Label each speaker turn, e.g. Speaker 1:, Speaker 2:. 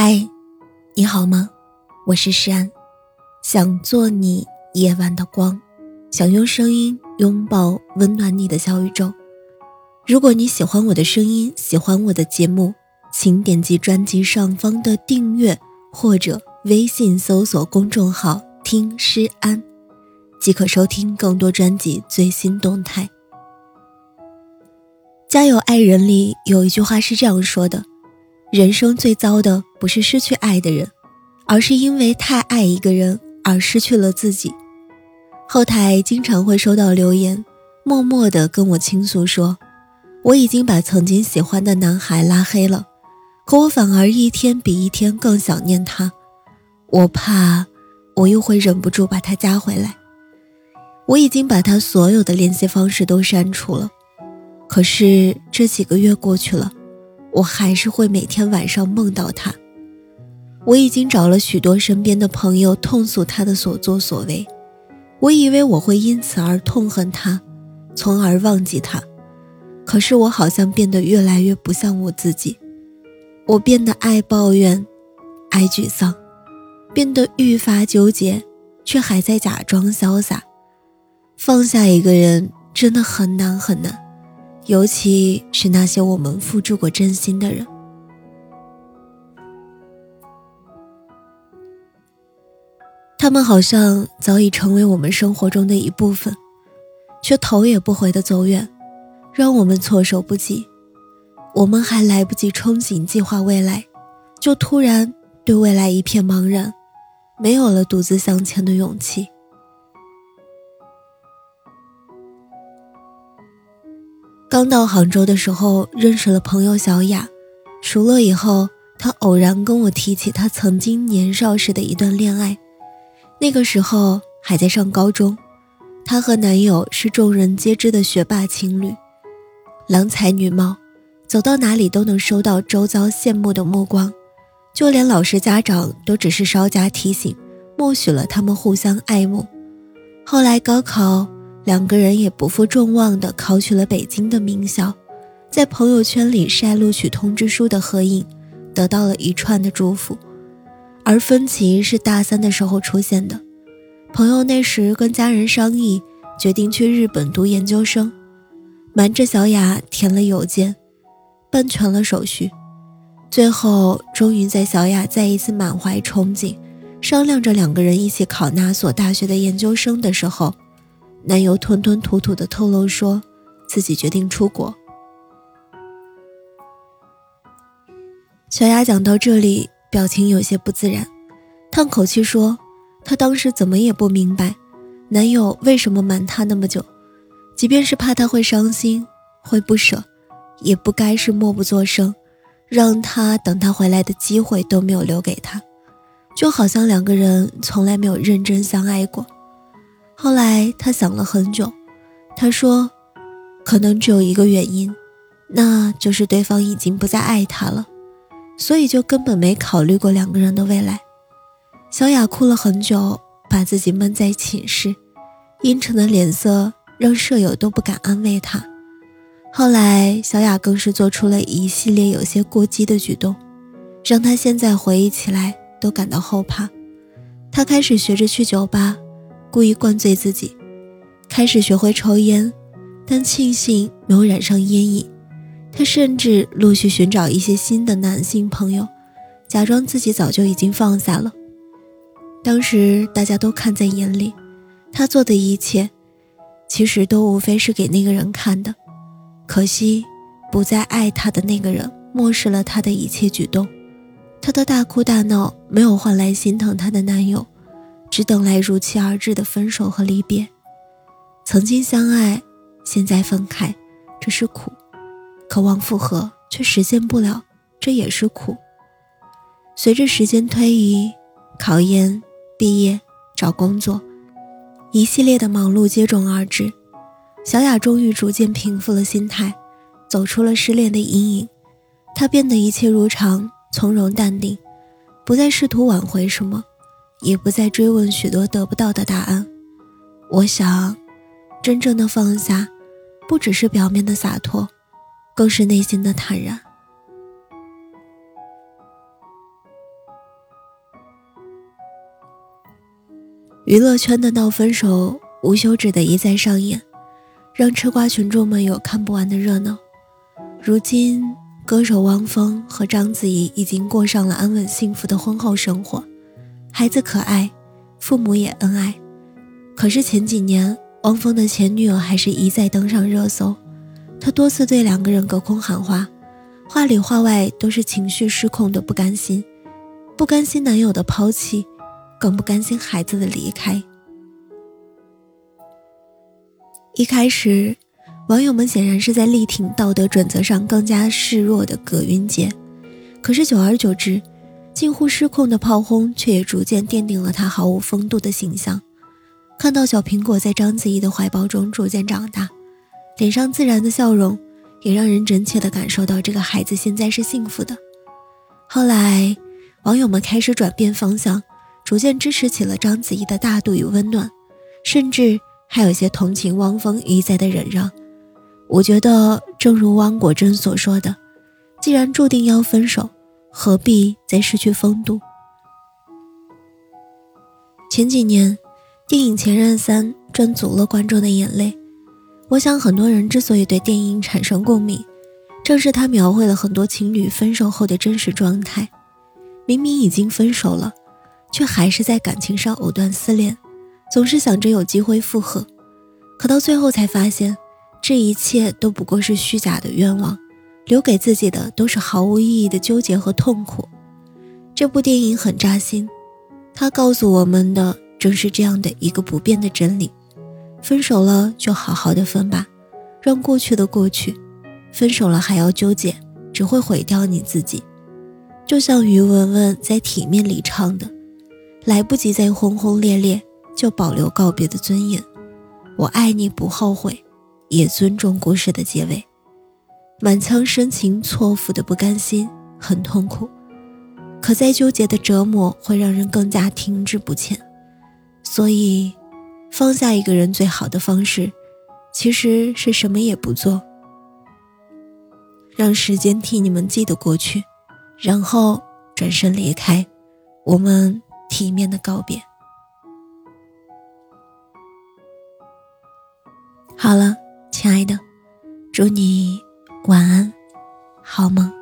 Speaker 1: 嗨，你好吗？我是诗安，想做你夜晚的光，想用声音拥抱温暖你的小宇宙。如果你喜欢我的声音，喜欢我的节目，请点击专辑上方的订阅，或者微信搜索公众号“听诗安”，即可收听更多专辑最新动态。《家有爱人》里有一句话是这样说的。人生最糟的不是失去爱的人，而是因为太爱一个人而失去了自己。后台经常会收到留言，默默地跟我倾诉说：“我已经把曾经喜欢的男孩拉黑了，可我反而一天比一天更想念他。我怕我又会忍不住把他加回来。我已经把他所有的联系方式都删除了，可是这几个月过去了。”我还是会每天晚上梦到他。我已经找了许多身边的朋友痛诉他的所作所为，我以为我会因此而痛恨他，从而忘记他。可是我好像变得越来越不像我自己，我变得爱抱怨，爱沮丧，变得愈发纠结，却还在假装潇洒。放下一个人真的很难很难。尤其是那些我们付出过真心的人，他们好像早已成为我们生活中的一部分，却头也不回的走远，让我们措手不及。我们还来不及憧憬计划未来，就突然对未来一片茫然，没有了独自向前的勇气。刚到杭州的时候，认识了朋友小雅，熟了以后，她偶然跟我提起她曾经年少时的一段恋爱。那个时候还在上高中，她和男友是众人皆知的学霸情侣，郎才女貌，走到哪里都能收到周遭羡慕的目光，就连老师家长都只是稍加提醒，默许了他们互相爱慕。后来高考。两个人也不负众望的考取了北京的名校，在朋友圈里晒录取通知书的合影，得到了一串的祝福。而分歧是大三的时候出现的，朋友那时跟家人商议，决定去日本读研究生，瞒着小雅填了邮件，办全了手续，最后终于在小雅再一次满怀憧憬，商量着两个人一起考哪所大学的研究生的时候。男友吞吞吐吐地透露说，自己决定出国。小雅讲到这里，表情有些不自然，叹口气说：“她当时怎么也不明白，男友为什么瞒她那么久，即便是怕她会伤心、会不舍，也不该是默不作声，让她等他回来的机会都没有留给他，就好像两个人从来没有认真相爱过。”后来他想了很久，他说：“可能只有一个原因，那就是对方已经不再爱他了，所以就根本没考虑过两个人的未来。”小雅哭了很久，把自己闷在寝室，阴沉的脸色让舍友都不敢安慰她。后来，小雅更是做出了一系列有些过激的举动，让她现在回忆起来都感到后怕。她开始学着去酒吧。故意灌醉自己，开始学会抽烟，但庆幸没有染上烟瘾。他甚至陆续寻找一些新的男性朋友，假装自己早就已经放下了。当时大家都看在眼里，他做的一切，其实都无非是给那个人看的。可惜，不再爱他的那个人漠视了他的一切举动。他的大哭大闹没有换来心疼他的男友。只等来如期而至的分手和离别。曾经相爱，现在分开，这是苦；渴望复合却实现不了，这也是苦。随着时间推移，考研、毕业、找工作，一系列的忙碌接踵而至。小雅终于逐渐平复了心态，走出了失恋的阴影。她变得一切如常，从容淡定，不再试图挽回什么。也不再追问许多得不到的答案。我想，真正的放下，不只是表面的洒脱，更是内心的坦然。娱乐圈的闹分手无休止的一再上演让吃瓜群众们有看不完的热闹。如今歌手汪峰和章子怡已经过上了安稳幸福的婚后生活孩子可爱父母也恩爱。可是前几年汪峰的前女友还是一再登上热搜。他多次对两个人隔空喊话，话里话外都是情绪失控的不甘心，不甘心男友的抛弃。更不甘心孩子的离开。一开始，网友们显然是在力挺道德准则上更加示弱的葛云杰，可是久而久之，近乎失控的炮轰却也逐渐奠定了他毫无风度的形象。看到小苹果在章子怡的怀抱中逐渐长大，脸上自然的笑容，也让人真切的感受到这个孩子现在是幸福的。后来，网友们开始转变方向。逐渐支持起了章子怡的大度与温暖，甚至还有些同情汪峰一再的忍让。我觉得，正如汪国真所说的：“既然注定要分手，何必再失去风度？”前几年，电影《前任三》赚足了观众的眼泪。我想，很多人之所以对电影产生共鸣，正是他描绘了很多情侣分手后的真实状态。明明已经分手了。却还是在感情上藕断丝连，总是想着有机会复合，可到最后才发现，这一切都不过是虚假的愿望，留给自己的都是毫无意义的纠结和痛苦。这部电影很扎心，它告诉我们的正是这样的一个不变的真理：分手了就好好的分吧，让过去的过去；分手了还要纠结，只会毁掉你自己。就像于文文在《体面》里唱的。来不及再轰轰烈烈，就保留告别的尊严。我爱你不后悔，也尊重故事的结尾。满腔深情错付的不甘心，很痛苦。可再纠结的折磨会让人更加停滞不前。所以，放下一个人最好的方式，其实是什么也不做，让时间替你们记得过去，然后转身离开。我们。体面的告别。好了，亲爱的，祝你晚安，好梦。